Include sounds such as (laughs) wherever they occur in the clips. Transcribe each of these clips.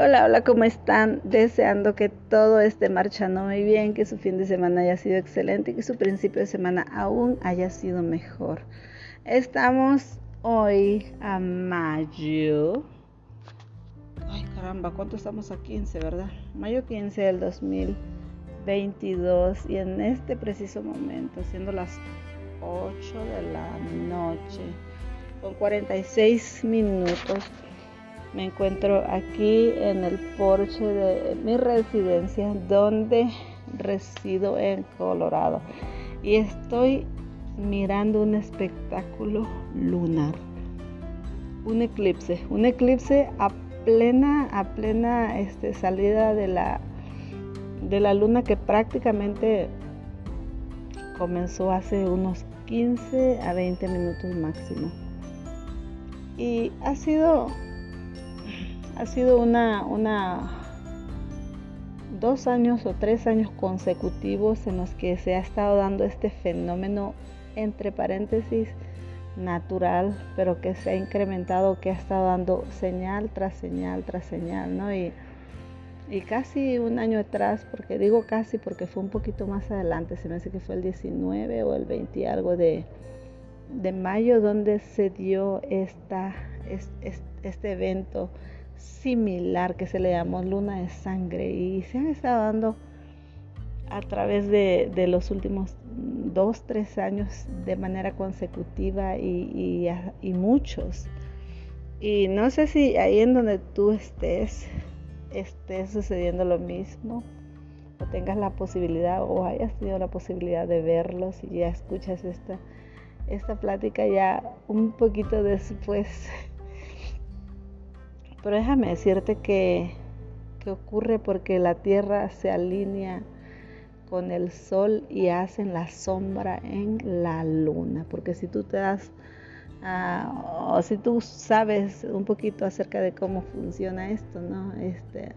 Hola, hola, ¿cómo están? Deseando que todo esté marchando muy bien, que su fin de semana haya sido excelente y que su principio de semana aún haya sido mejor. Estamos hoy a mayo. Ay, caramba, ¿cuánto estamos a 15, verdad? Mayo 15 del 2022 y en este preciso momento, siendo las 8 de la noche, con 46 minutos me encuentro aquí en el porche de mi residencia donde resido en Colorado y estoy mirando un espectáculo lunar. Un eclipse, un eclipse a plena a plena este, salida de la de la luna que prácticamente comenzó hace unos 15 a 20 minutos máximo. Y ha sido ha sido una, una dos años o tres años consecutivos en los que se ha estado dando este fenómeno entre paréntesis natural, pero que se ha incrementado, que ha estado dando señal tras señal tras señal, ¿no? Y, y casi un año atrás, porque digo casi porque fue un poquito más adelante, se me hace que fue el 19 o el 20 algo de, de mayo, donde se dio esta, este evento similar que se le llamó luna de sangre y se han estado dando a través de, los últimos dos, tres años de manera consecutiva y, muchos. Y no sé si ahí en donde tú estés, esté sucediendo lo mismo, o tengas la posibilidad o hayas tenido la posibilidad de verlos y ya escuchas esta, esta plática ya un poquito después (laughs) pero déjame decirte que, ocurre porque la Tierra se alinea con el Sol y hacen la sombra en la Luna. Porque si tú te das, ah, o si tú sabes un poquito acerca de cómo funciona esto, ¿no? Este,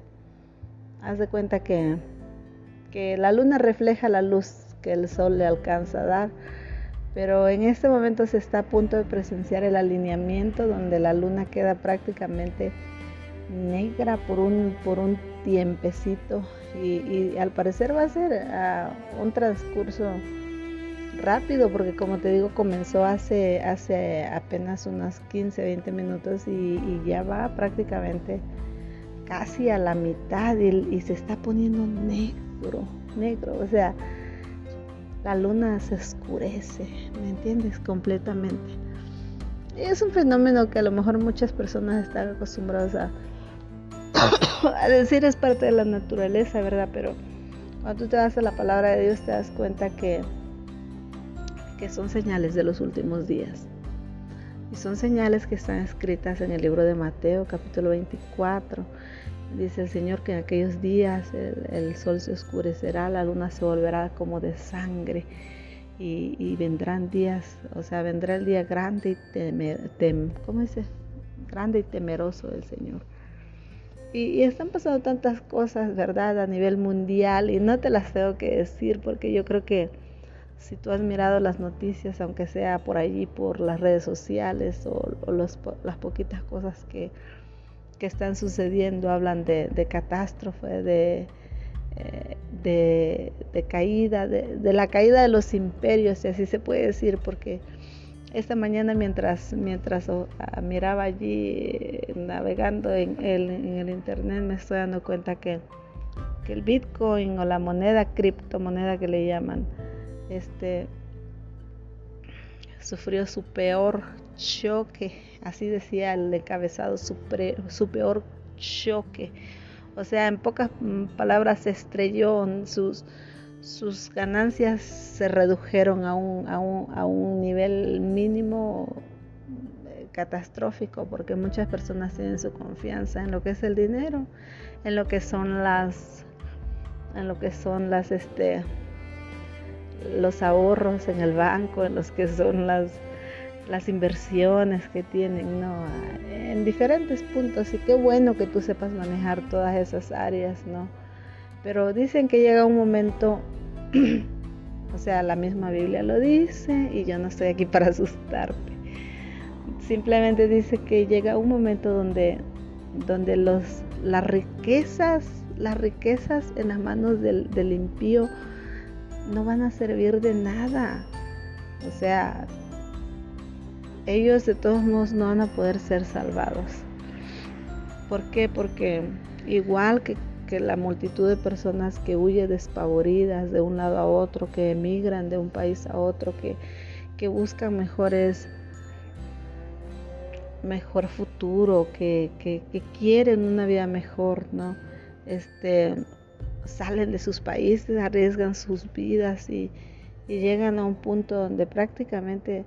haz de cuenta que, que la Luna refleja la luz que el Sol le alcanza a dar. Pero en este momento se está a punto de presenciar el alineamiento donde la luna queda prácticamente negra por un, por un tiempecito y, al parecer va a ser ah, un transcurso rápido porque como te digo comenzó hace, hace apenas unos 15, 20 minutos y, ya va prácticamente casi a la mitad y, y, se está poniendo negro, negro, o sea, la luna se oscurece, ¿me entiendes? Completamente. Y es un fenómeno que a lo mejor muchas personas están acostumbradas a, (coughs) a decir es parte de la naturaleza, ¿verdad? Pero cuando tú te vas a la palabra de Dios te das cuenta que, que son señales de los últimos días. Y son señales que están escritas en el libro de Mateo, capítulo 24. Dice el Señor que en aquellos días el, sol se oscurecerá, la luna se volverá como de sangre. Y, vendrán días, o sea, vendrá el día grande y temer, ¿cómo dice? Grande y temeroso del Señor. Y, están pasando tantas cosas, ¿verdad? A nivel mundial y no te las tengo que decir porque yo creo que si tú has mirado las noticias, aunque sea por allí, por las redes sociales o, las poquitas cosas que, que, están sucediendo, hablan de, de catástrofe, de, eh, de, caída, de, de la caída de los imperios, si así se puede decir, porque esta mañana mientras, mientras miraba allí navegando en el, en el, internet me estoy dando cuenta que, que, el Bitcoin o la moneda criptomoneda que le llaman este sufrió su peor choque así decía el encabezado su, su peor choque. O sea en pocas mm, palabras se estrelló en sus sus ganancias se redujeron a un, a un, a un nivel mínimo eh, catastrófico porque muchas personas tienen su confianza en lo que es el dinero, en lo que son las en lo que son las este los ahorros en el banco, en los que son las las inversiones que tienen, no, en diferentes puntos y qué bueno que tú sepas manejar todas esas áreas, ¿no? Pero dicen que llega un momento, (clears throat) o sea, la misma Biblia lo dice y yo no estoy aquí (laughs) para asustarte. Simplemente dice que llega un momento donde, donde los, las riquezas, las riquezas en las manos del, del impío no van a servir de nada. O sea, ellos de todos modos no van a poder ser salvados. ¿Por qué? Porque igual que, la multitud de personas que huye despavoridas de un lado a otro, que emigran de un país a otro, que, que buscan mejores mejor futuro, que, que, quieren una vida mejor, ¿no? Este, salen de sus países, arriesgan sus vidas y, y llegan a un punto donde prácticamente,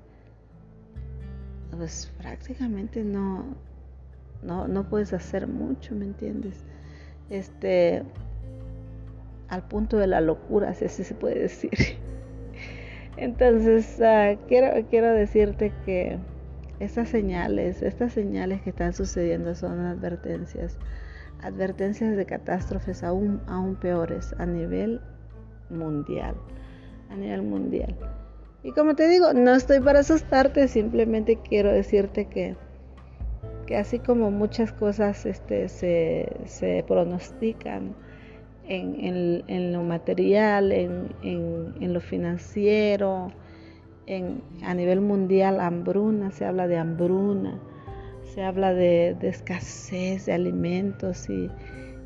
pues prácticamente no, no, no puedes hacer mucho, ¿me entiendes? Este, al punto de la locura, si así se puede decir. (laughs) Entonces, ah, quiero, quiero decirte que estas señales, estas señales que están sucediendo son advertencias, advertencias de catástrofes aún, aún peores a nivel mundial, a nivel mundial. Y como te digo, no estoy para asustarte, simplemente quiero decirte que que así como muchas cosas este, se, pronostican en, lo material, en, lo financiero, a nivel mundial, hambruna, se habla de hambruna, se habla de, escasez de alimentos y,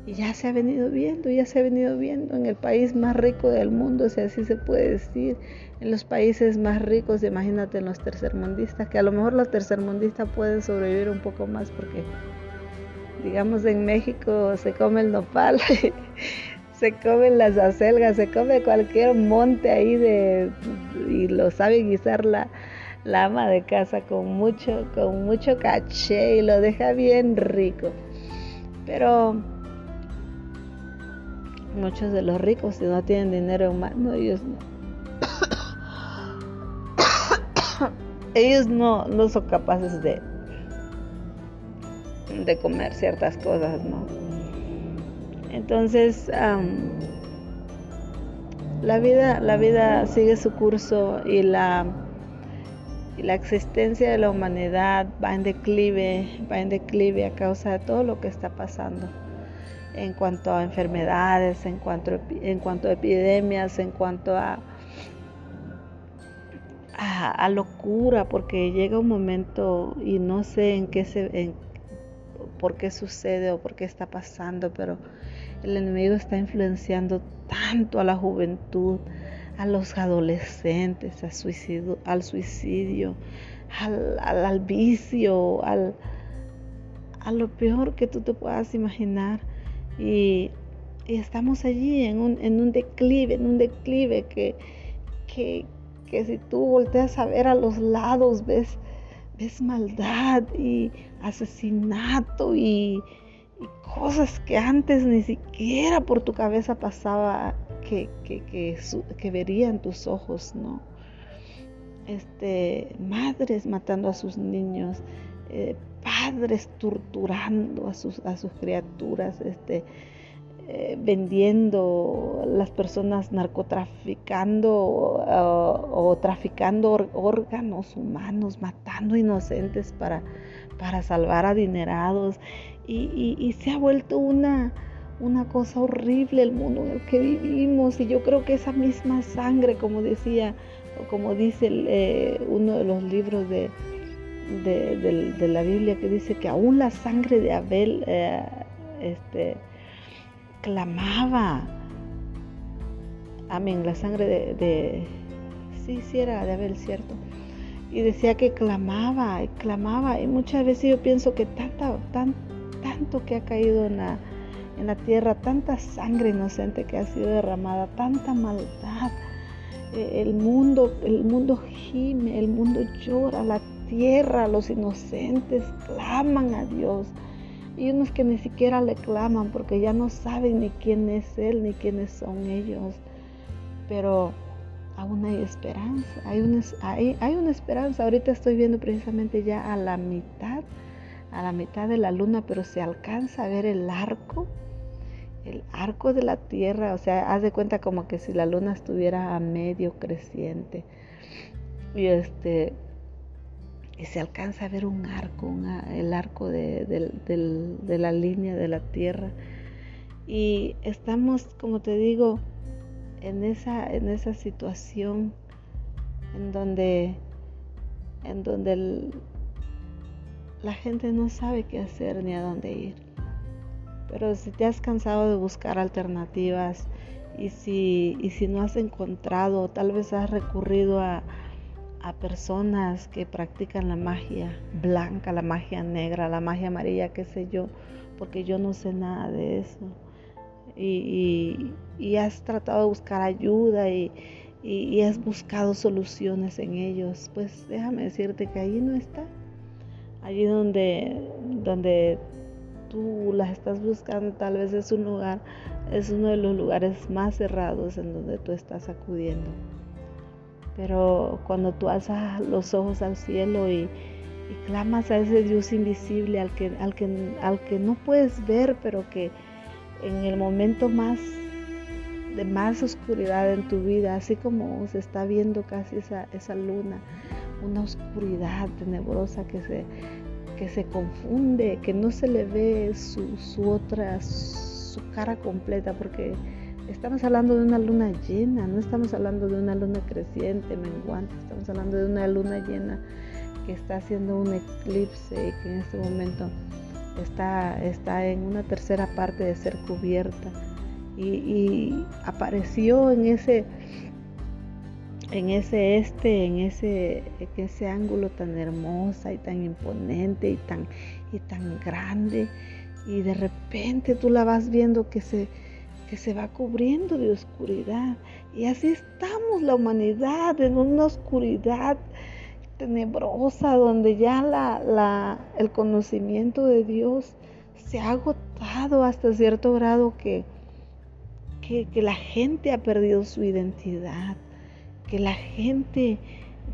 y, ya se ha venido viendo, ya se ha venido viendo en el país más rico del mundo, si así se puede decir, en los países más ricos, imagínate en los tercermundistas, que a lo mejor los tercermundistas pueden sobrevivir un poco más porque, digamos, en México se come el nopal, (laughs) se comen las acelgas, se come cualquier monte ahí de, y lo sabe guisar la, la ama de casa con mucho, con mucho caché y lo deja bien rico. Pero muchos de los ricos, si no tienen dinero en mano, ellos no ellos no, no son capaces de, de comer ciertas cosas, ¿no? Entonces, la, vida, la vida sigue su curso y la, y la existencia de la humanidad va en declive, va en declive a causa de todo lo que está pasando en cuanto a enfermedades, en cuanto, en cuanto a epidemias, en cuanto a a, locura porque llega un momento y no sé en qué se, por qué sucede o por qué está pasando, pero el enemigo está influenciando tanto a la juventud, a los adolescentes, al suicidio, al, suicidio, al, vicio, al, a lo peor que tú te puedas imaginar. Y, estamos allí en un, en un declive, en un declive que, que, que si tú volteas a ver a los lados, ves, ves maldad y asesinato y, cosas que antes ni siquiera por tu cabeza pasaba que, que, verían tus ojos, ¿no? Este, madres matando a sus niños, eh, padres torturando a sus, a sus criaturas, este, eh, vendiendo, las personas narcotraficando uh, o traficando órganos humanos, matando inocentes para, para salvar adinerados. Y, y, se ha vuelto una, una cosa horrible el mundo en el que vivimos. Y yo creo que esa misma sangre, como decía, como dice eh, uno de los libros de, de, la Biblia, que dice que aún la sangre de Abel, eh, este, clamaba. Amén, la sangre de, de, sí, sí era de Abel, cierto. Y decía que clamaba, y clamaba. Y muchas veces yo pienso que tanta, tan, tanto que ha caído en la, en la tierra, tanta sangre inocente que ha sido derramada, tanta maldad. Eh, el mundo, el mundo gime, el mundo llora, la tierra, los inocentes claman a Dios. Y unos que ni siquiera le claman porque ya no saben ni quién es Él ni quiénes son ellos. Pero aún hay esperanza, hay una, hay, hay una esperanza. Ahorita estoy viendo precisamente ya a la mitad, a la mitad de la luna, pero se alcanza a ver el arco, el arco de la tierra. O sea, haz de cuenta como que si la luna estuviera a medio creciente. Y este, se alcanza a ver un arco, el arco de, de la línea de la tierra. Y estamos, como te digo, en esa, en esa situación en donde, en donde la gente no sabe qué hacer ni a dónde ir. Pero si te has cansado de buscar alternativas y si, y si no has encontrado, tal vez has recurrido a, a personas que practican la magia blanca, la magia negra, la magia amarilla, qué sé yo, porque yo no sé nada de eso. Y, has tratado de buscar ayuda y, y, has buscado soluciones en ellos, pues déjame decirte que allí no está. Allí donde, donde tú las estás buscando, tal vez es un lugar, es uno de los lugares más cerrados en donde tú estás acudiendo. Pero cuando tú alzas los ojos al cielo y, clamas a ese Dios invisible al que, al, que, al que no puedes ver, pero que en el momento más de más oscuridad en tu vida, así como se está viendo casi esa, esa luna, una oscuridad tenebrosa que se, que se confunde, que no se le ve su, su otra, su cara completa, porque Estamos hablando de una luna llena, no estamos hablando de una luna creciente, menguante, estamos hablando de una luna llena que está haciendo un eclipse y que en este momento está, está en una tercera parte de ser cubierta. Y, apareció en ese, en ese este, en ese, en ese ángulo tan hermosa y tan imponente y tan, y tan grande. Y de repente tú la vas viendo que se, que se va cubriendo de oscuridad. Y así estamos la humanidad en una oscuridad tenebrosa donde ya la, el conocimiento de Dios se ha agotado hasta cierto grado que, que, que la gente ha perdido su identidad, que la gente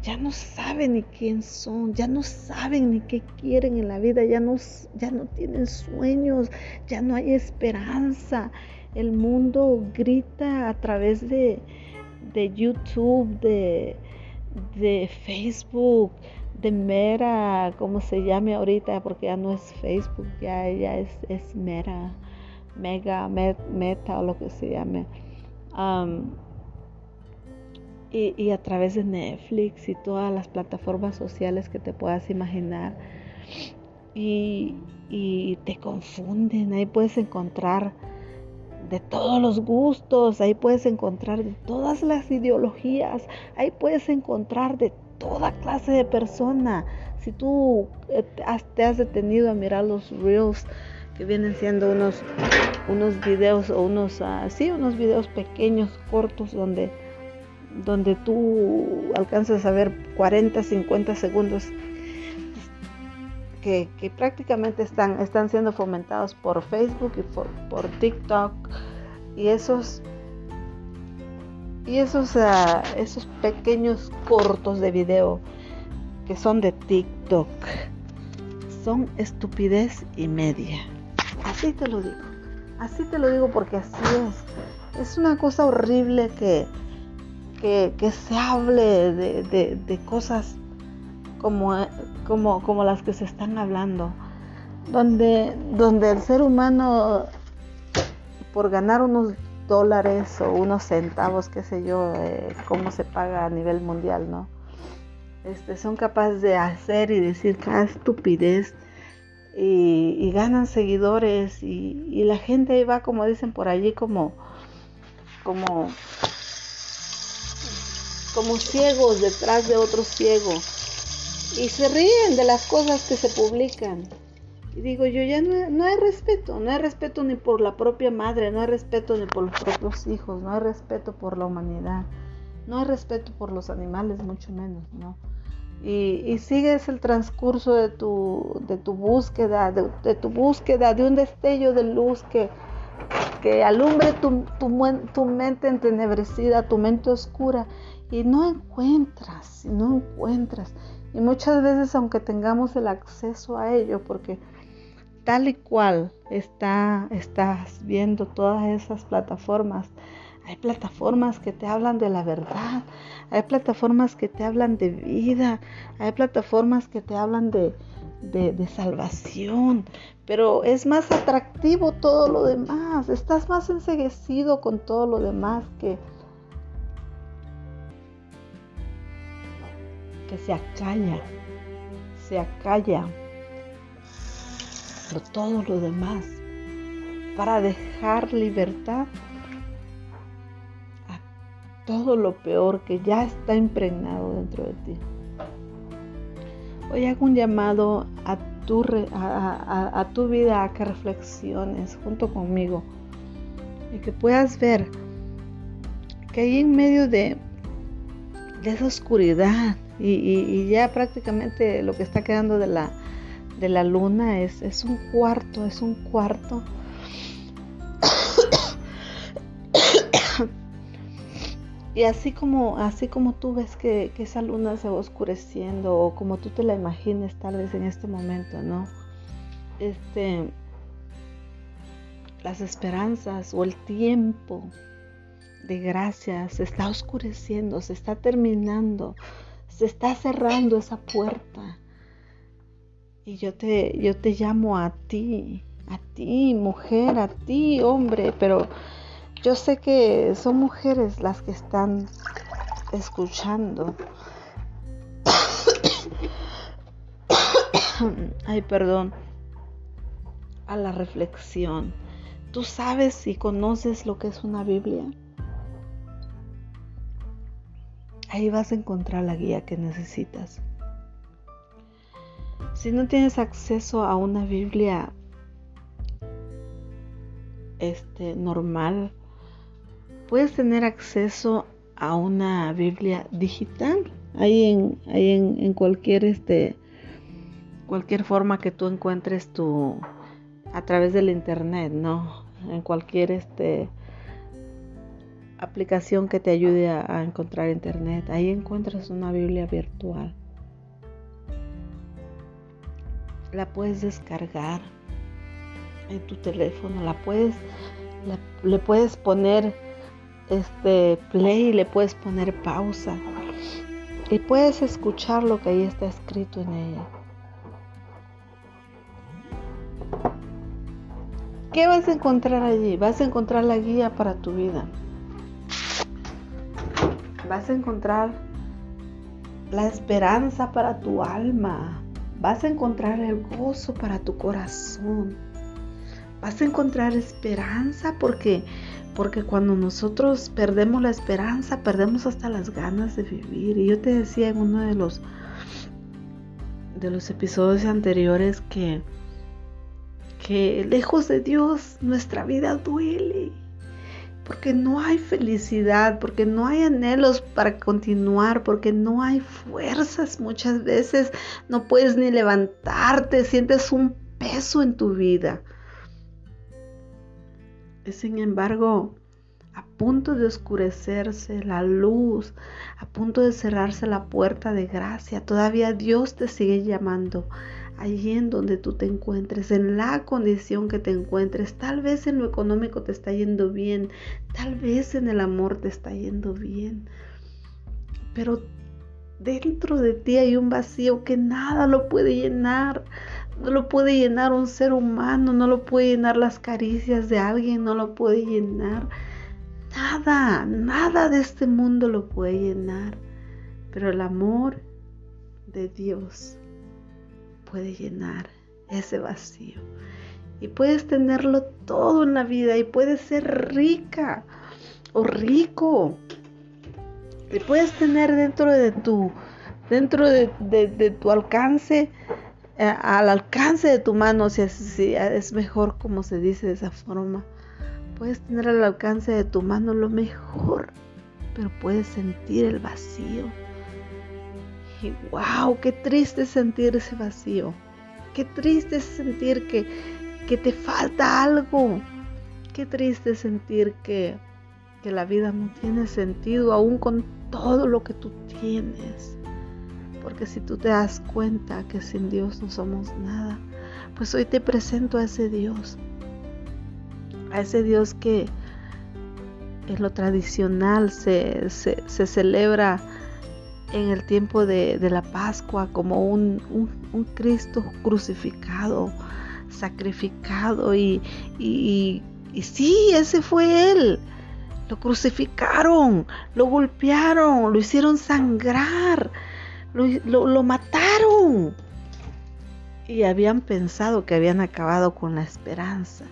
ya no sabe ni quién son, ya no saben ni qué quieren en la vida, ya no, ya no tienen sueños, ya no hay esperanza. El mundo grita a través de, YouTube, de, Facebook, de Mera, como se llame ahorita, porque ya no es Facebook, ya, es, es Mera, Mega, Meta o lo que se llame. y, a través de Netflix y todas las plataformas sociales que te puedas imaginar. Y, y te confunden, ahí puedes encontrar de todos los gustos, ahí puedes encontrar de todas las ideologías, ahí puedes encontrar de toda clase de persona. Si tú eh, te has detenido a mirar los reels, que vienen siendo unos, unos videos o unos, ah, unos videos pequeños, cortos, donde, donde tú alcanzas a ver 40, 50 segundos que, prácticamente están, están siendo fomentados por Facebook y por, TikTok y esos y esos, ah, esos pequeños cortos de video que son de TikTok son estupidez y media. Así te lo digo. Así te lo digo porque así es. Es una cosa horrible que, que, se hable de, de cosas como, como, como las que se están hablando, donde, donde el ser humano, por ganar unos dólares o unos centavos, qué sé yo, eh, cómo se paga a nivel mundial, ¿no? Este, son capaces de hacer y decir cada estupidez y, ganan seguidores y, y, la gente ahí va, como dicen por allí, como, como, como ciegos detrás de otros ciegos y se ríen de las cosas que se publican. Y digo yo, ya no, hay respeto, no hay respeto ni por la propia madre, no hay respeto ni por los propios hijos, no hay respeto por la humanidad, no hay respeto por los animales, mucho menos, ¿no? Y, sigues el transcurso de tu, búsqueda, de, tu búsqueda, de un destello de luz que, que alumbre tu, tu mente entenebrecida, tu mente oscura, y no encuentras, no encuentras. Y muchas veces, aunque tengamos el acceso a ello, porque tal y cual está, estás viendo todas esas plataformas, Hay plataformas que te hablan de la verdad, hay plataformas que te hablan de vida, hay plataformas que te hablan de, de, salvación, pero es más atractivo todo lo demás, estás más enseguecido con todo lo demás que, se acalla, se acalla por todo lo demás para dejar libertad a todo lo peor que ya está impregnado dentro de ti. Hoy hago un llamado a tu, a, tu vida a que reflexiones junto conmigo y que puedas ver que ahí en medio de, de esa oscuridad y, ya prácticamente lo que está quedando de la, de la luna es, es un cuarto, es un cuarto Y así como, así como tú ves que, esa luna se va oscureciendo o como tú te la imagines tal vez en este momento, ¿no? Este, las esperanzas o el tiempo de gracia se está oscureciendo, se está terminando, se está cerrando esa puerta. Y yo te, yo te llamo a ti, a ti, mujer, a ti, hombre, pero yo sé que son mujeres las que están escuchando. (coughs) Ay, perdón. A la reflexión. ¿Tú sabes y conoces lo que es una Biblia? Ahí vas a encontrar la guía que necesitas. Si no tienes acceso a una Biblia este normal, puedes tener acceso a una Biblia digital ahí en, en, cualquier este cualquier forma que tú encuentres tu a través del internet, ¿no? En cualquier este aplicación que te ayude a, encontrar internet, ahí encuentras una Biblia virtual. La puedes descargar en tu teléfono, la puedes le puedes poner este play le puedes poner pausa y puedes escuchar lo que ahí está escrito en ella. ¿Qué vas a encontrar allí? Vas a encontrar la guía para tu vida. Vas a encontrar la esperanza para tu alma. Vas a encontrar el gozo para tu corazón. Vas a encontrar esperanza porque porque cuando nosotros perdemos la esperanza, perdemos hasta las ganas de vivir. Y yo te decía en uno de los de los episodios anteriores que que lejos de Dios nuestra vida duele. Porque no hay felicidad, porque no hay anhelos para continuar, porque no hay fuerzas muchas veces, no puedes ni levantarte, sientes un peso en tu vida. Sin embargo a punto de oscurecerse la luz, a punto de cerrarse la puerta de gracia. Todavía Dios te sigue llamando allí en donde tú te encuentres, en la condición que te encuentres. Tal vez en lo económico te está yendo bien, tal vez en el amor te está yendo bien. Pero dentro de ti hay un vacío que nada lo puede llenar. No lo puede llenar un ser humano, no lo puede llenar las caricias de alguien, no lo puede llenar nada, nada de este mundo lo puede llenar. Pero el amor de Dios puede llenar ese vacío. Y puedes tenerlo todo en la vida y puedes ser rica o rico. Y puedes tener dentro de tu, dentro de, tu alcance eh, al alcance de tu mano, si es, mejor como se dice de esa forma. Puedes tener al alcance de tu mano lo mejor, pero puedes sentir el vacío. Y wow, qué triste sentir ese vacío. Qué triste sentir que, que te falta algo. Qué triste sentir que, que la vida no tiene sentido aún con todo lo que tú tienes. Porque si tú te das cuenta que sin Dios no somos nada, pues hoy te presento a ese Dios. A ese Dios que, en lo tradicional se, celebra en el tiempo de, la Pascua como un, Cristo crucificado, sacrificado y, y, sí, ese fue Él. Lo crucificaron, lo golpearon, lo hicieron sangrar, lo, lo mataron. Y habían pensado que habían acabado con la esperanza.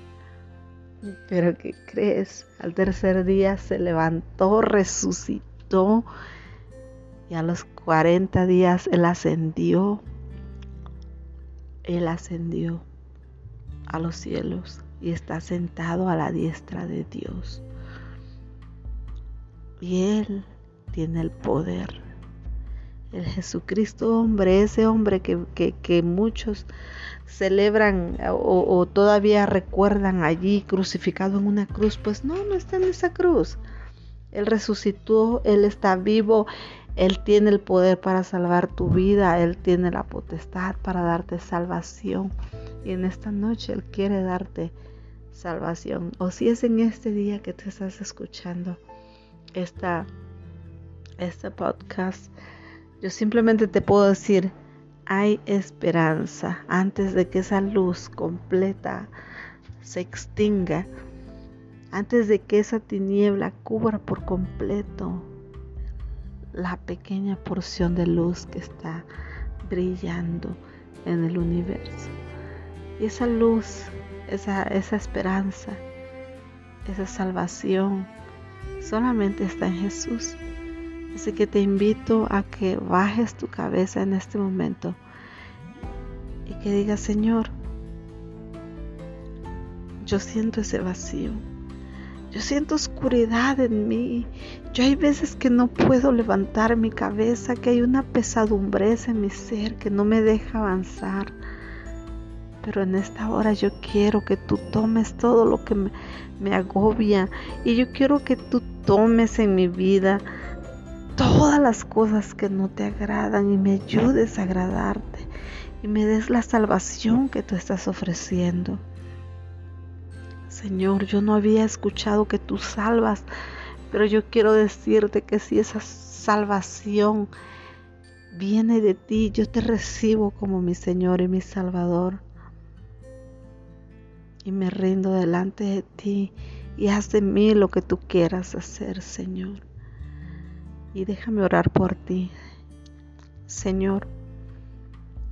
Pero ¿qué crees? Al tercer día se levantó, resucitó y a los 40 días Él ascendió. Él ascendió a los cielos y está sentado a la diestra de Dios. Y Él tiene el poder. El Jesucristo hombre, ese hombre que, que, que muchos celebran o, todavía recuerdan allí crucificado en una cruz, pues no, no está en esa cruz. Él resucitó, Él está vivo, Él tiene el poder para salvar tu vida, Él tiene la potestad para darte salvación. Y en esta noche Él quiere darte salvación. O si es en este día que te estás escuchando esta, este podcast, yo simplemente te puedo decir, hay esperanza antes de que esa luz completa se extinga, antes de que esa tiniebla cubra por completo la pequeña porción de luz que está brillando en el universo. Y esa luz, esa, esa esperanza, esa salvación, solamente está en Jesús. Así que te invito a que bajes tu cabeza en este momento y que digas, Señor, yo siento ese vacío. Yo siento oscuridad en mí. Yo hay veces que no puedo levantar mi cabeza, que hay una pesadumbreza en mi ser que no me deja avanzar. Pero en esta hora yo quiero que tú tomes todo lo que me, me agobia y yo quiero que tú tomes en mi vida todas las cosas que no te agradan y me ayudes a agradarte y me des la salvación que tú estás ofreciendo. Señor, yo no había escuchado que tú salvas, pero yo quiero decirte que si esa salvación viene de ti, yo te recibo como mi Señor y mi Salvador. Y me rindo delante de ti y haz de mí lo que tú quieras hacer, Señor y déjame orar por ti. Señor,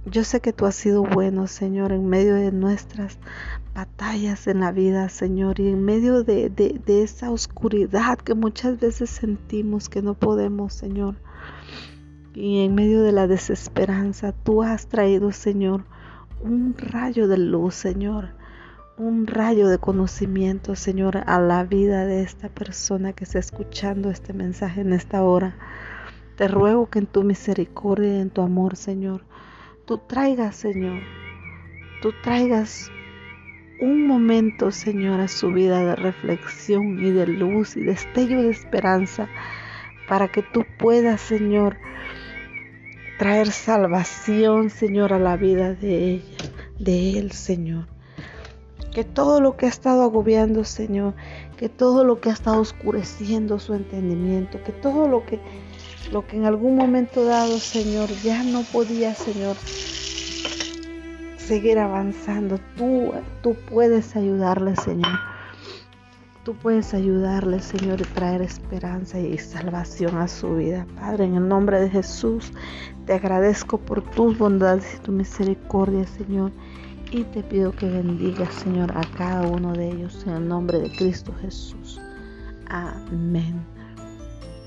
yo sé que tú has sido bueno, Señor, en medio de nuestras batallas en la vida, Señor, y en medio de, de, esa oscuridad que muchas veces sentimos que no podemos, Señor. Y en medio de la desesperanza, tú has traído, Señor, un rayo de luz, Señor un rayo de conocimiento, Señor, a la vida de esta persona que está escuchando este mensaje en esta hora. Te ruego que en tu misericordia y en tu amor, Señor, tú traigas, Señor, tú traigas un momento, Señor, a su vida de reflexión y de luz y destello de esperanza para que tú puedas, Señor, traer salvación, Señor, a la vida de ella, de él, Señor. Que todo lo que ha estado agobiando, Señor, que todo lo que ha estado oscureciendo su entendimiento, que todo lo que, lo que en algún momento dado, Señor, ya no podía, Señor, seguir avanzando. Tú, tú puedes ayudarle, Señor. Tú puedes ayudarle, Señor, y traer esperanza y salvación a su vida. Padre, en el nombre de Jesús, te agradezco por tus bondades y tu misericordia, Señor y te pido que bendigas, Señor, a cada uno de ellos en el nombre de Cristo Jesús. Amén.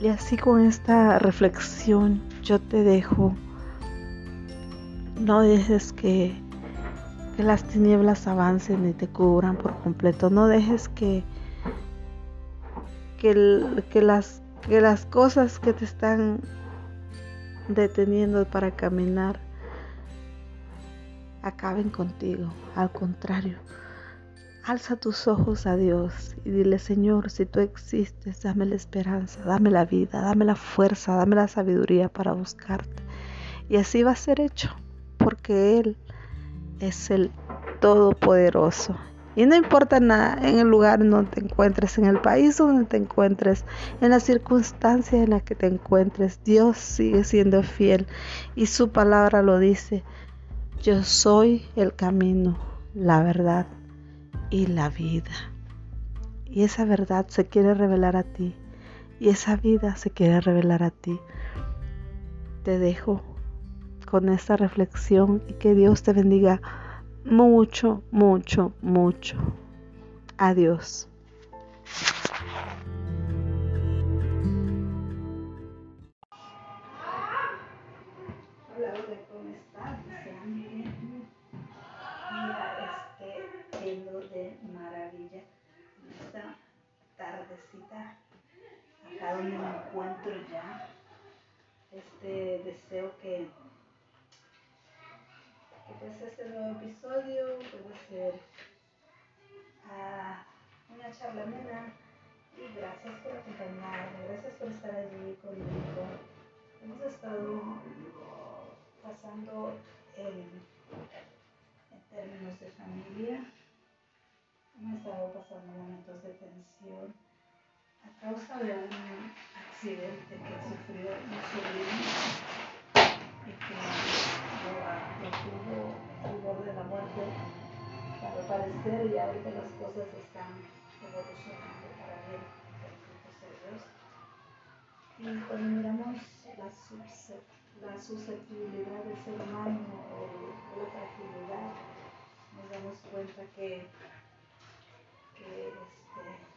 Y así con esta reflexión yo te dejo. No dejes que, las tinieblas avancen y te cubran por completo. No dejes que, que, las, que las cosas que te están deteniendo para caminar acaben contigo. Al contrario, alza tus ojos a Dios y dile, Señor, si tú existes, dame la esperanza, dame la vida, dame la fuerza, dame la sabiduría para buscarte. Y así va a ser hecho, porque Él es el Todopoderoso Y no importa nada en el lugar donde te encuentres, en el país donde te encuentres, en las circunstancias en las que te encuentres, Dios sigue siendo fiel y su palabra lo dice. Yo soy el camino, la verdad y la vida. Y esa verdad se quiere revelar a ti. Y esa vida se quiere revelar a ti. Te dejo con esta reflexión y que Dios te bendiga mucho, mucho, mucho. Adiós. Causa de un accidente que sufrió mi sobrino y que lo, tuvo al borde de la muerte para parecer y ahorita las cosas están evolucionando para bien de Dios. Y cuando miramos la, la susceptibilidad del ser humano o la fragilidad, nos damos cuenta que, que, este,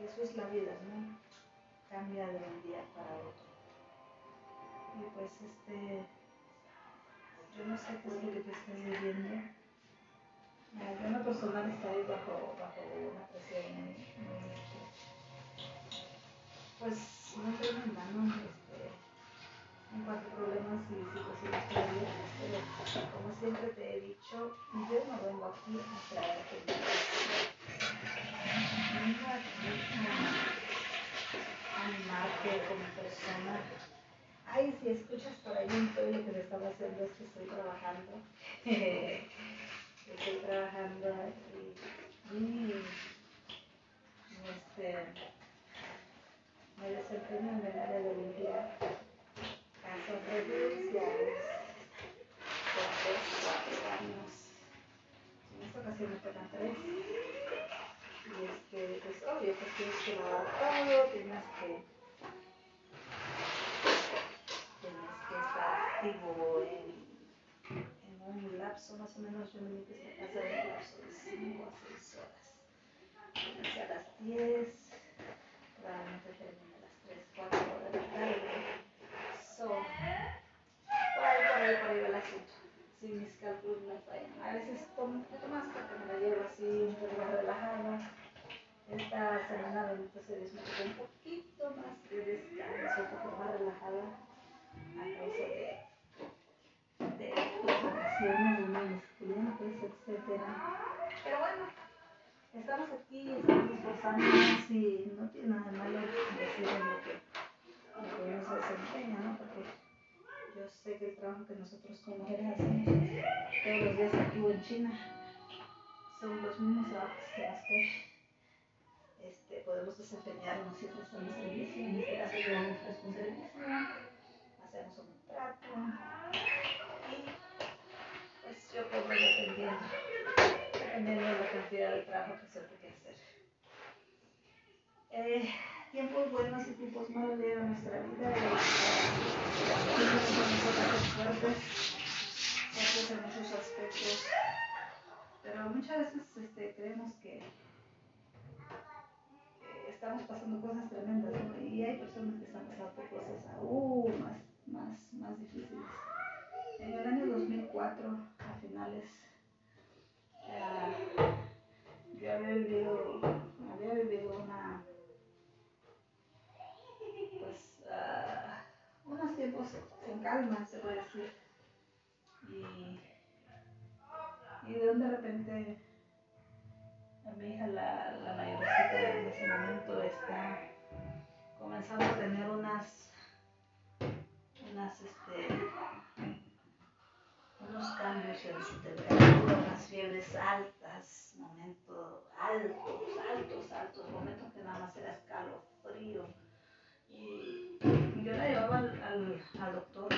eso es la vida, ¿no? Cambia de un día para otro. Y pues este, yo no sé qué es lo que tú estás viviendo. yo en lo personal estoy bajo, bajo una presión muy, muy pues muy tremenda, ¿no? En cuanto a problemas y situaciones pero como siempre te he dicho, yo no vengo aquí a traerte vengo aquí a animarte como persona. Ay, si escuchas por ahí un lo que me estaba haciendo es que estoy trabajando. (laughs) estoy trabajando y, y este, me desempeño en el área de limpiar casas residenciales por tres, cuatro años. En esta ocasión me tocan tres. Y este, pues obvio, pues tienes que lavar todo, tienes que en, en, un lapso más o menos, yo me en un lapso de 5 a 6 horas. Las 10, probablemente termine a las 3, 4 horas de. So, por ahí, por ahí, por ahí va el asunto. Si mis cálculos me fallan. A veces tomo un poquito más porque me la llevo así un poco más relajada. Esta semana bendito se Dios un poquito más de descanso, un poco más relajada a causa de humanos, clientes, etcétera. Pero bueno, estamos aquí, estamos esforzándonos y no tiene nada de malo decir lo que, lo que uno se desempeña, ¿no? Porque yo sé que el trabajo que nosotros como mujeres hacemos todos los días aquí o en China son los mismos trabajos que las que este, podemos desempeñarnos y prestar un servicio. En este caso, llevamos servicio, hacemos un trato yo pongo dependiendo, dependiendo de la cantidad de trabajo que se que hacer. Eh, tiempos buenos y tiempos malos llegan nuestra vida. Son fuertes, fuertes en muchos aspectos, pero muchas veces este, creemos que, estamos pasando cosas tremendas y hay personas que están pasando cosas aún más, más, más difíciles. En el año 2004, a finales, uh, yo había vivido, había vivido una, pues, uh, unos tiempos sin calma, se puede decir. Y, y de donde de repente mi hija, la, la mayorcita en ese momento, está comenzando a tener unas, unas, este, unos cambios en su temperatura, unas fiebres altas, ¿no? altos, altos, altos, momentos que nada más era escalofrío. Y yo la llevaba al, al, doctor,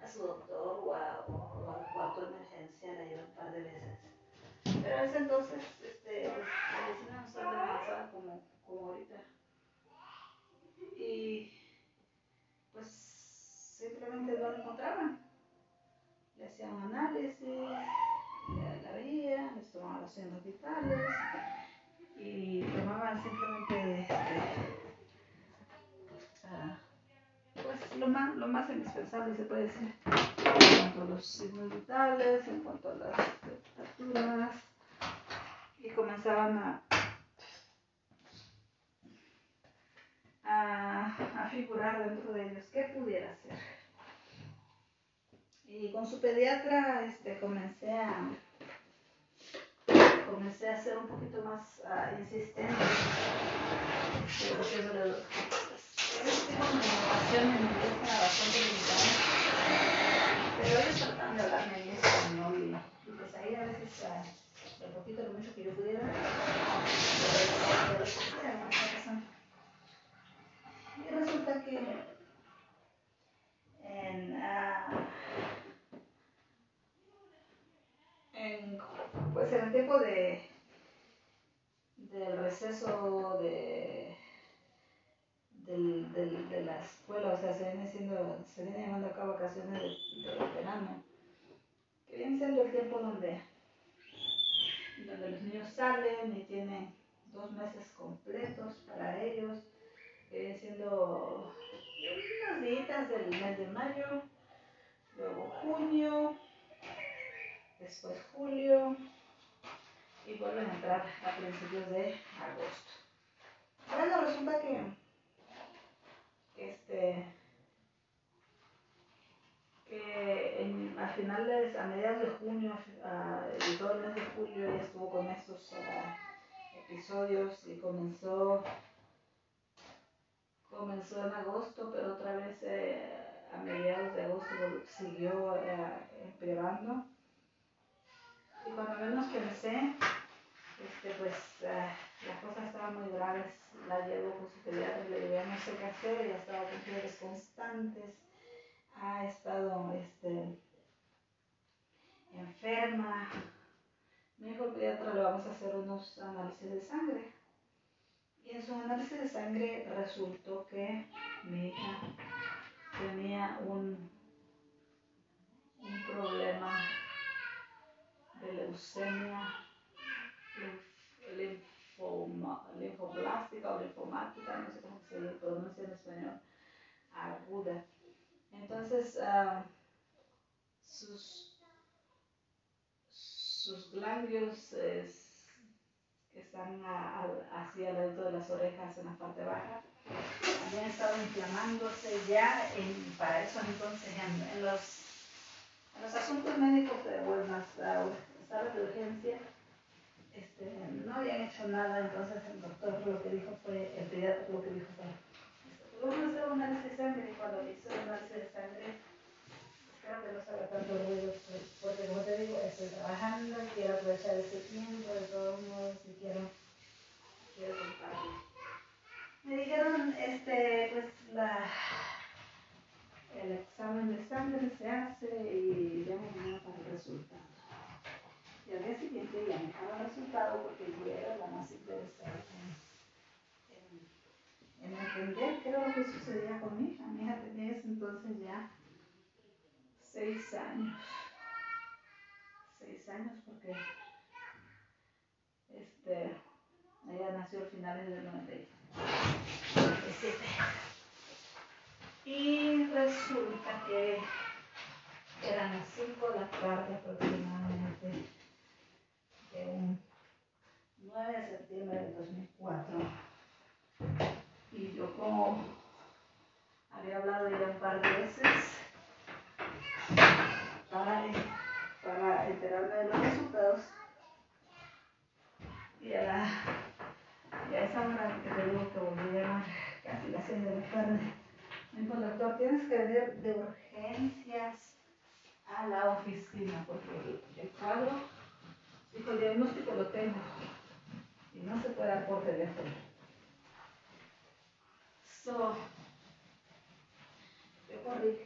a su doctor o, a, al cuarto emergencia, la llevé un par de veces. Pero a ese entonces este, pues, la medicina no estaba tan avanzada como, como ahorita. Y pues simplemente no lo encontraban. Le hacían análisis, la, la veían, les tomaban los signos vitales y tomaban simplemente este, pues lo más, se puede decir en cuanto a los signos vitales, en cuanto a las temperaturas y comenzaban a, a, figurar dentro de ellos qué pudiera ser. Y con su pediatra este, comencé a comencé a ser un poquito más uh, insistente. Este, con mi educación en inglés era bastante limitada. Pero ellos trataban de hablarme en español y, pues ahí a veces, lo poquito, lo mucho que yo pudiera, y resulta que en, uh, en, pues en el tiempo de del receso de del, del, de la escuela, o sea, se viene, siendo, se viene llevando a cabo vacaciones de, de, verano, que viene siendo el tiempo donde, donde los niños salen y tienen dos meses completos para ellos, que viene siendo unas días del mes de mayo, luego junio, después julio y vuelven a entrar a principios de agosto. Bueno, resulta que este, que en, a finales, a mediados de junio y todo el mes de julio ya estuvo con estos episodios y comenzó, comenzó en agosto, pero otra vez eh, a mediados de agosto siguió eh, empeorando. Y cuando menos pensé, este, pues uh, las cosas estaban muy graves, la llevo con su pediatra, le digo, no sé qué hacer, ella estaba con fiebres constantes, ha estado este, enferma. Me dijo el pediatra, le vamos a hacer unos análisis de sangre. Y en su análisis de sangre resultó que mi hija tenía un, un problema de leucemia linfoma, linfoblástica o linfomática, no sé cómo se pronuncia en español, aguda. Entonces, uh, sus, sus ganglios es, que están a, a, así al lado de las orejas en la parte baja, habían estado inflamándose ya en, para eso entonces en, en los, en los asuntos médicos de buenas salas de urgencia este, no habían hecho nada, entonces el doctor lo que dijo fue, el pediatra lo que dijo fue, este, vamos a hacer un análisis de sangre y cuando hizo un análisis de sangre, espero que no se haga tanto ruido, porque como te digo, estoy trabajando quiero aprovechar ese tiempo, de todos modos, y quiero, quiero compartir. Me dijeron, este, pues la, el examen de sangre se hace y llamo mañana para el resultado. Y al día siguiente ya me daba el resultado porque yo era la más interesada en, en, entender qué era lo que sucedía con mi hija. Mi hija tenía ese entonces ya seis años. Seis años porque este, ella nació a finales del 97. Y resulta que eran las 5 de la tarde aproximadamente de un 9 de septiembre de 2004. Y yo como había hablado ya un par de veces para, para enterarme de los resultados, y a, la, y a esa hora que te digo que volví a casi las 6 de la tarde, me dijo doctor, tienes que venir de urgencias a la oficina porque el, el cuadro Dijo, el diagnóstico lo tengo. y no se puede dar por teléfono. So, yo corrí,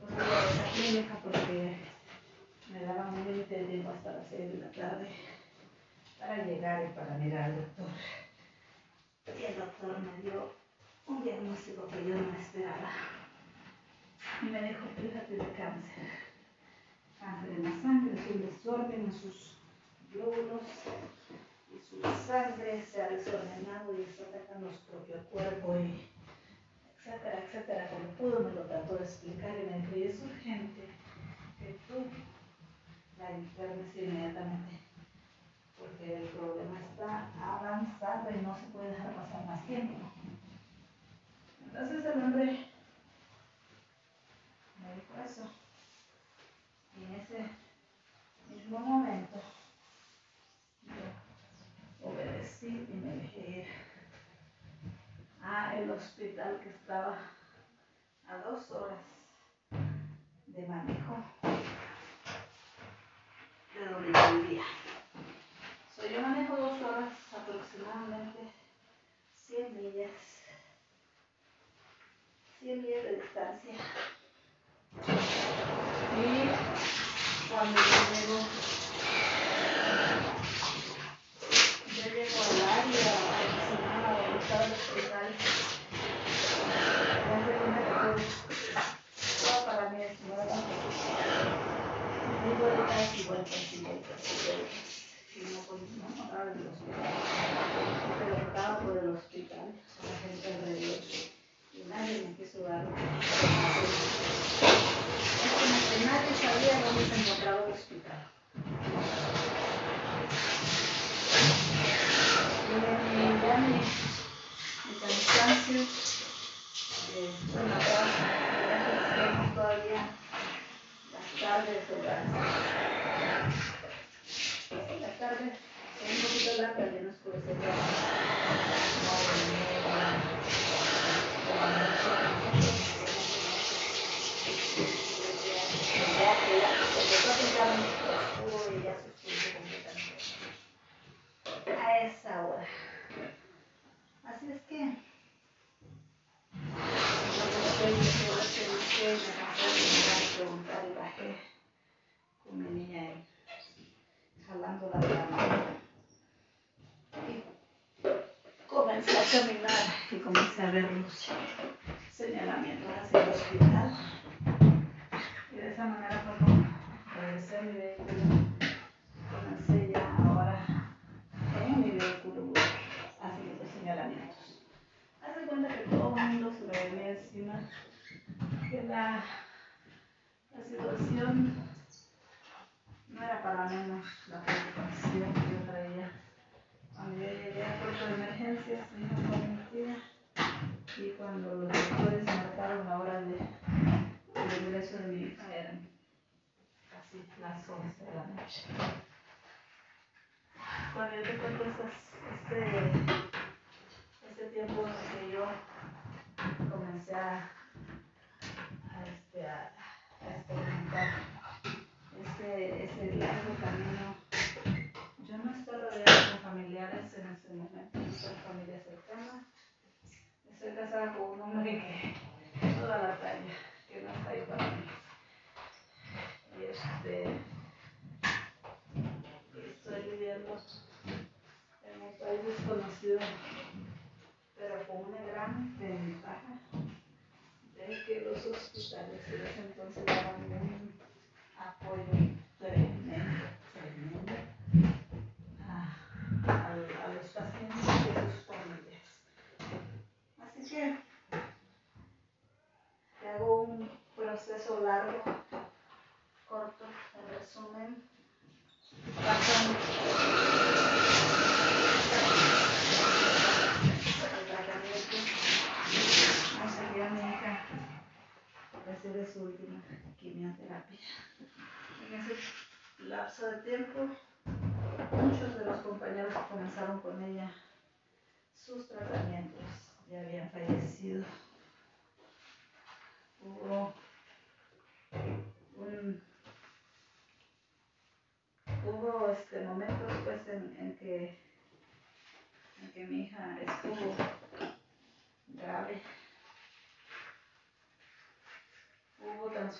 porque me un límite de tiempo hasta las 6 de la tarde para llegar y para mirar al doctor. Y el doctor me dio un diagnóstico que yo no esperaba. Y me dijo, fíjate de cáncer. Cáncer en la sangre, es un desorden en sus glóbulos y su sangre se ha desordenado y está atacando su propio cuerpo y etcétera, etcétera. Como pudo me lo trató de explicar y me dijo, y es urgente que tú la internes inmediatamente porque el problema está avanzando y no se puede dejar pasar más tiempo. Entonces el hombre me dijo eso. Y en ese mismo momento yo obedecí y me dejé a el hospital que estaba a dos horas de manejo de donde vivía. yo manejo dos horas aproximadamente 100 millas 100 millas de distancia. Y cuando 50, 50, 50. Y no continuamos a del hospital. Pero estaba por el hospital, la gente alrededor. Y nadie me quiso dar. Es como que Nadie sabía dónde se encontraba el hospital. Y en mi, en mi cansancio.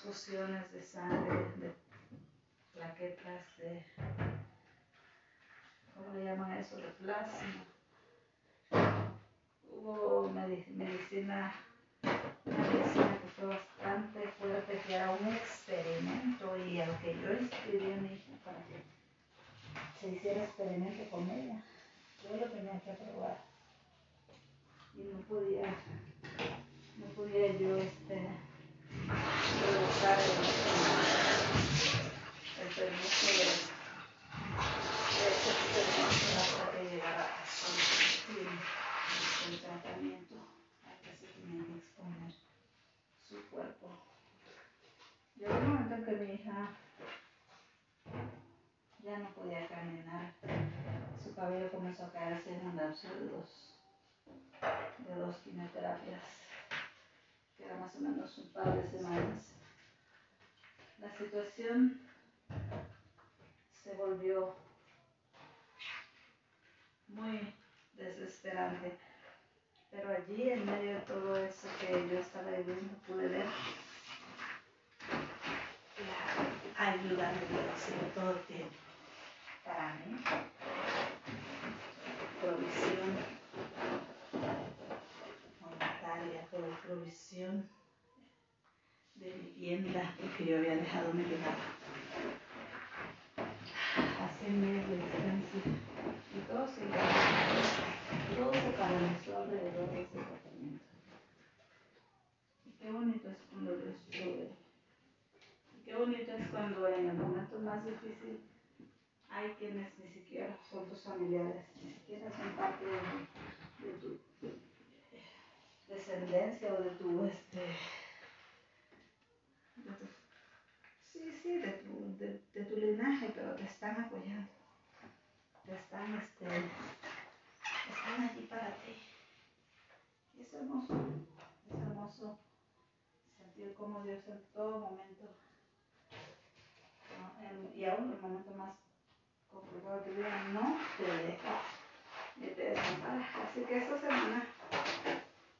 Transfusiones de sangre, de plaquetas, de, ¿cómo le llaman eso? De plasma. Hubo medicina, medicina que fue bastante fuerte, que era un experimento y aunque yo inscribí a mi hija para que se hiciera experimento con ella, yo lo tenía que aprobar y no podía, no podía yo este, provocar el, el permiso de, de ese experimento hasta que llegara a su el tratamiento al que se tenía que exponer su cuerpo. Llegó un momento en que mi hija ya no podía caminar, su cabello a caerse en un de dos de dos quimioterapias, que era más o menos un par de semanas. La situación se volvió muy desesperante, pero allí en medio de todo eso que yo estaba viviendo pude ver la ayuda de Dios en todo el tiempo para mí, provisión de provisión de vivienda, porque yo había dejado mi lugar hace meses y todo se todo se paralizó alrededor de ese apartamento. Y qué bonito es cuando Dios provee. Y qué bonito es cuando en el momento más difícil hay quienes ni siquiera son tus familiares, ni siquiera son parte de, de tu descendencia o de tu, este, sí, sí, de tu, de, de tu linaje, pero te están apoyando, te están, este, están allí para ti. Y es hermoso, es hermoso sentir como Dios en todo momento, y aún en el momento más complicado que vida, no te deja ni te desampara. Así que esta semana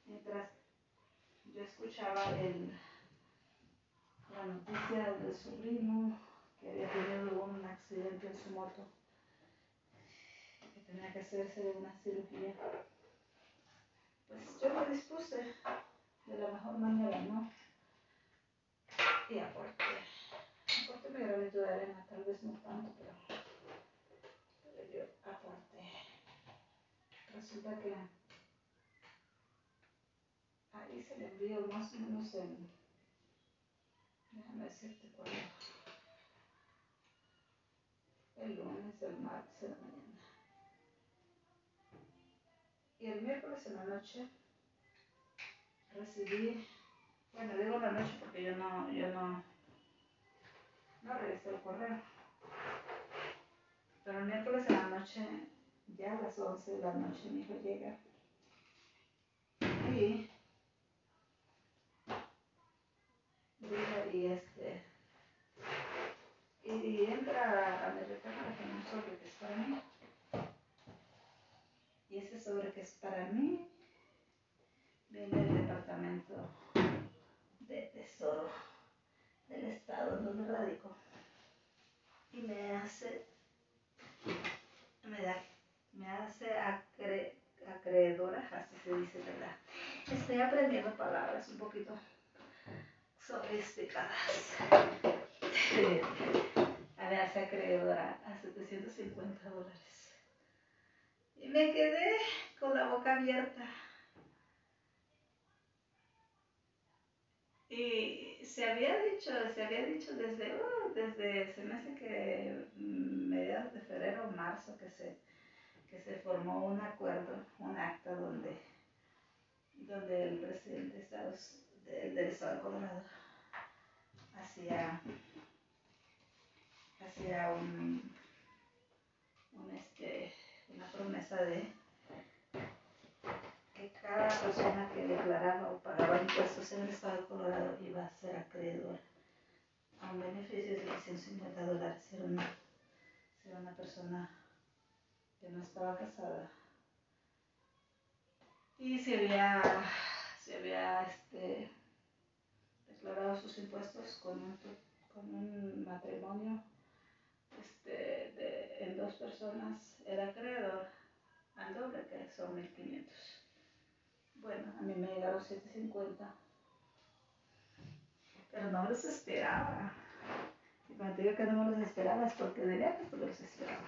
mientras yo escuchaba el, la noticia del sobrino que había tenido un accidente en su moto, que tenía que hacerse una cirugía, pues yo me dispuse de la mejor manera, ¿no? Y aporté, aporté mi granito de arena, tal vez no tanto, pero, aporté. Resulta que ahí se le envió más o menos en, déjame decirte cuándo, el lunes, el martes, en la mañana. Y el miércoles en la noche recibí, bueno, digo la noche porque yo no, yo no, no revisé el correo. Pero el miércoles en la noche, ya a las 11 de la noche, mi hijo llega. Y y este y entra a mi recámara con un sobre que es para mí. Y ese sobre que es para mí viene del departamento de tesoro del estado donde radico. Y me hace, me da, me hace acreedora, así se dice, ¿verdad? Estoy aprendiendo palabras un poquito sofisticadas. (laughs) a ver, se acreedora a 750 dólares. Y me quedé con la boca abierta. Y se había dicho, se había dicho desde, uh, desde, se me hace que mediados de febrero marzo que se, que se formó un acuerdo, un acta donde, donde el presidente de Estados del, estado de Colorado hacía, hacía un, este, una promesa de que cada persona que declaraba o pagaba impuestos en el estado de Colorado iba a ser acreedor a un beneficio de 150 dólares. Una, si una persona que no estaba casada y se había, se había este, declarado sus impuestos con un, con un matrimonio este, de, en dos personas, era acreedor al doble, que son 1500. Bueno, a mí me llegaron 750, pero no los esperaba. Y cuando digo que no me los esperaba es porque verdad que los esperaba.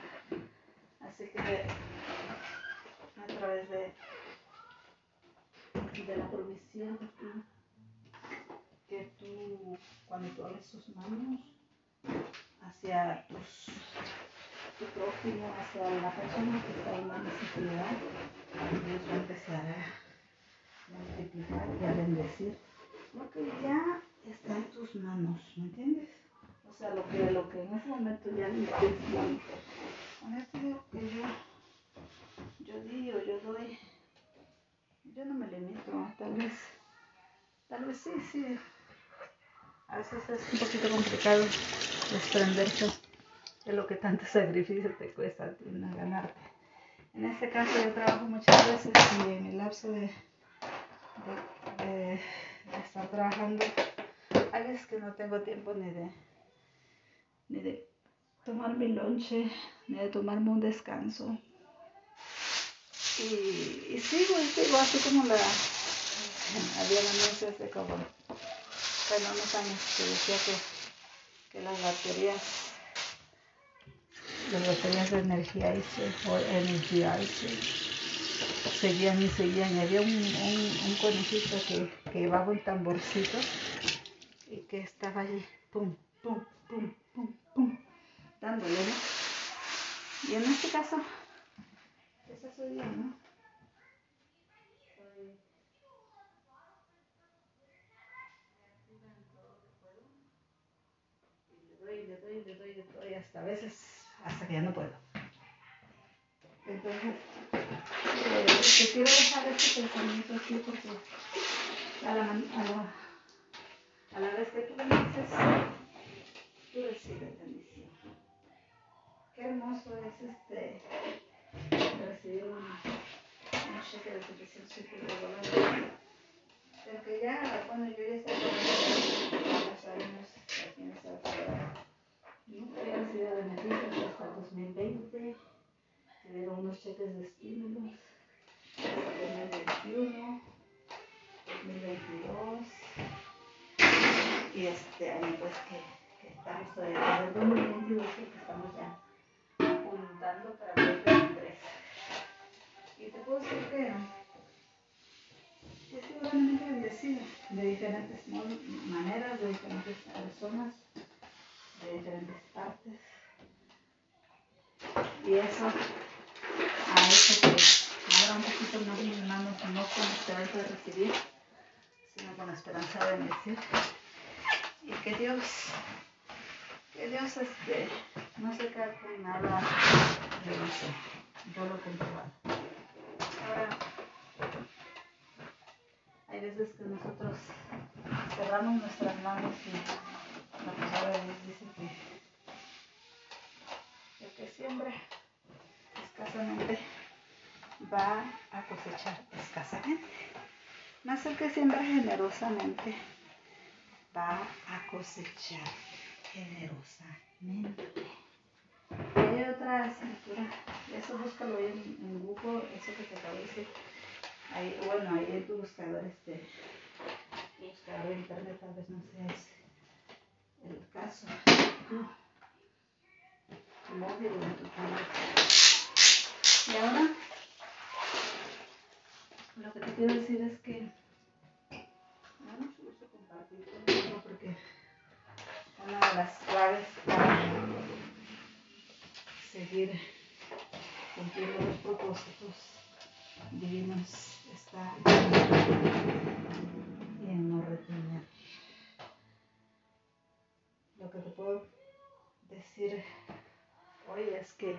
Así que a través de, de la provisión que tú, cuando tú abres tus manos hacia tus, tu prójimo, hacia la persona que está en la necesidad, Dios va a empezar a multiplicar y a bendecir lo que ya está en tus manos, ¿me entiendes? O sea, lo que, lo que en ese momento ya no es Con esto que yo, yo di o yo doy, yo no me limito, tal vez, tal vez sí, sí. A veces es un poquito complicado desprenderse de lo que tanto (laughs) sacrificio te cuesta no ganarte. En este caso yo trabajo muchas veces y en el lapso de, de estar trabajando hay veces que no tengo tiempo ni de, ni de tomar mi lonche, ni de tomarme un descanso. Y, y sigo, y sigo, así como la, había anuncios de como, bueno, unos años que decía que, que las baterías, las baterías de energía o energía seguían y seguían. Y había un, un, un conejito que, que llevaba un tamborcito y que estaba allí, pum, pum, pum, pum, pum, dándole, ¿no? Y en este caso, esa soy yo, ¿no? Le doy, le doy, le doy, hasta a veces, hasta que ya no puedo. Entonces, eh, te quiero dejar este pensamiento aquí porque a la, a la a la vez que tú bendices, tú recibes bendición. Qué hermoso es este recibir un, un cheque de 700 de dólares. Porque ya, bueno, yo ya estaba varios años aquí en ciudad. Nunca había recibido beneficios hasta 2020. Se dieron unos cheques de estímulos. Hasta 2021, 2022 y este año pues que estamos en el 2022 que estamos ya apuntando para el 2023 y te puedo decir que he sido realmente bendecida de diferentes maneras, de diferentes personas, de diferentes partes. Y eso ha hecho que abra un poquito más mis manos no con esperanza de recibir sino con la esperanza de bendecir. Y que Dios, que Dios este, no se queda con nada de eso. Yo lo comprobado. Ahora, hay veces que nosotros cerramos nuestras manos y la palabra de Dios dice que el que siembra escasamente va a cosechar escasamente. Más el que siembra generosamente va a cosechar generosamente. Hay otra escritura, eso búscalo en, Google, eso que te acabo de decir. Ahí, bueno, ahí en tu buscador, este, buscador de internet, tal vez no sea ese el caso. Móvil en tu Y ahora, lo que te quiero decir es que porque una de las claves para seguir cumpliendo los propósitos divinos está en no retener. Lo que te puedo decir hoy es que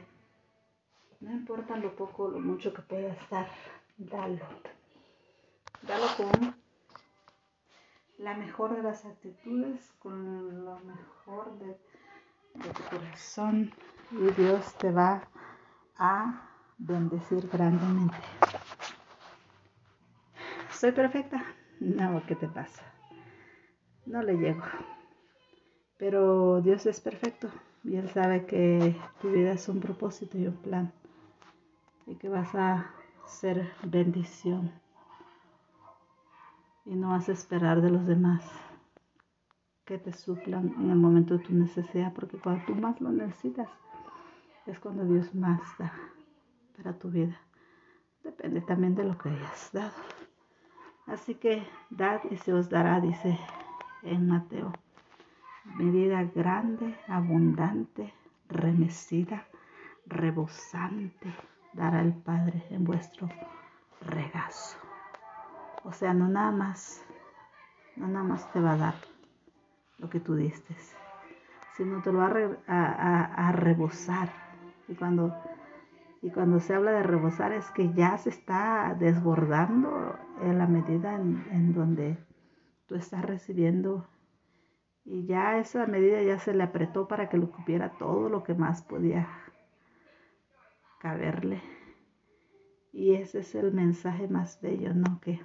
no importa lo poco o lo mucho que pueda estar, dalo. Dalo con la mejor de las actitudes, con lo mejor de, tu corazón y Dios te va a bendecir grandemente. ¿Soy perfecta? No, ¿qué te pasa? No le llego. Pero Dios es perfecto y Él sabe que tu vida es un propósito y un plan y que vas a ser bendición y no vas a esperar de los demás que te suplan en el momento de tu necesidad, porque cuando tú más lo necesitas es cuando Dios más da para tu vida. Depende también de lo que hayas dado. Así que dad y se os dará, dice en Mateo. Medida grande, abundante, remecida, rebosante, dará el Padre en vuestro regazo. O sea, no nada más, no nada más te va a dar lo que tú diste, sino te lo va a, rebosar. Y cuando, y cuando se habla de rebosar es que ya se está desbordando en la medida en, en donde tú estás recibiendo y ya esa medida ya se le apretó para que lo cupiera todo lo que más podía caberle. Y ese es el mensaje más bello, ¿no? Que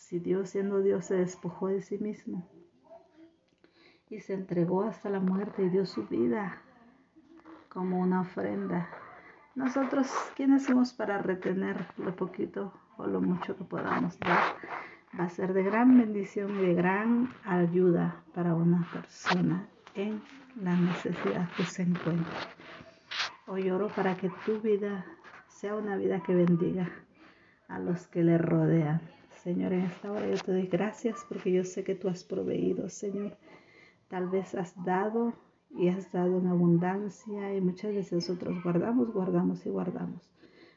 si Dios siendo Dios se despojó de sí mismo y se entregó hasta la muerte y dio su vida como una ofrenda. Nosotros, ¿quiénes somos para retener lo poquito o lo mucho que podamos dar? Va a ser de gran bendición y de gran ayuda para una persona en la necesidad que se encuentra. Hoy oro para que tu vida sea una vida que bendiga a los que le rodean Señor, en esta hora yo te doy gracias porque yo sé que tú has proveído, Señor. Tal vez has dado y has dado en abundancia y muchas veces nosotros guardamos, guardamos y guardamos.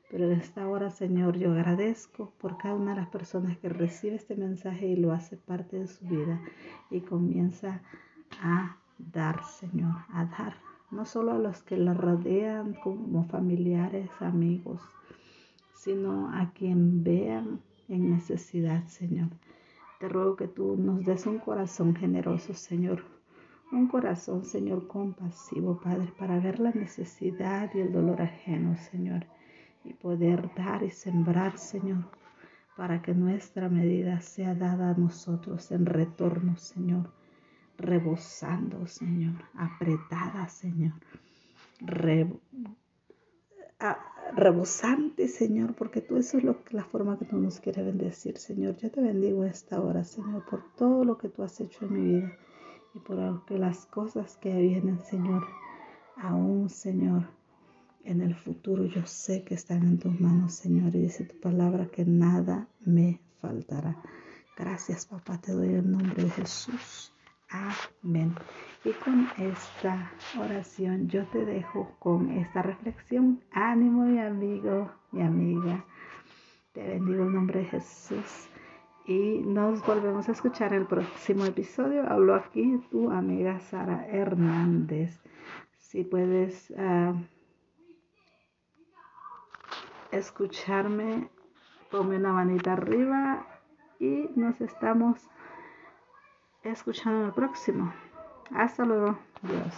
Pero en esta hora, Señor, yo agradezco por cada una de las personas que recibe este mensaje y lo hace parte de su vida y comienza a dar, Señor, a dar. No solo a los que la rodean como familiares, amigos, sino a quien vean en necesidad, Señor. Te ruego que tú nos des un corazón generoso, Señor. Un corazón, Señor, compasivo, Padre, para ver la necesidad y el dolor ajeno, Señor. Y poder dar y sembrar, Señor, para que nuestra medida sea dada a nosotros en retorno, Señor. Rebosando, Señor. Apretada, Señor rebosante, Señor, porque tú eso es lo, la forma que tú nos quieres bendecir, Señor. Yo te bendigo esta hora, Señor, por todo lo que tú has hecho en mi vida y por que las cosas que vienen, Señor, aún, Señor, en el futuro yo sé que están en tus manos, Señor, y dice tu palabra que nada me faltará. Gracias, papá, te doy el nombre de Jesús. Amén. Y con esta oración yo te dejo con esta reflexión. Ánimo, mi amigo, mi amiga. Te bendigo en nombre de Jesús. Y nos volvemos a escuchar en el próximo episodio. Hablo aquí tu amiga Sara Hernández. Si puedes ah, escucharme, ponme una manita arriba y nos estamos escuchando en el próximo. Hasta luego. Dios.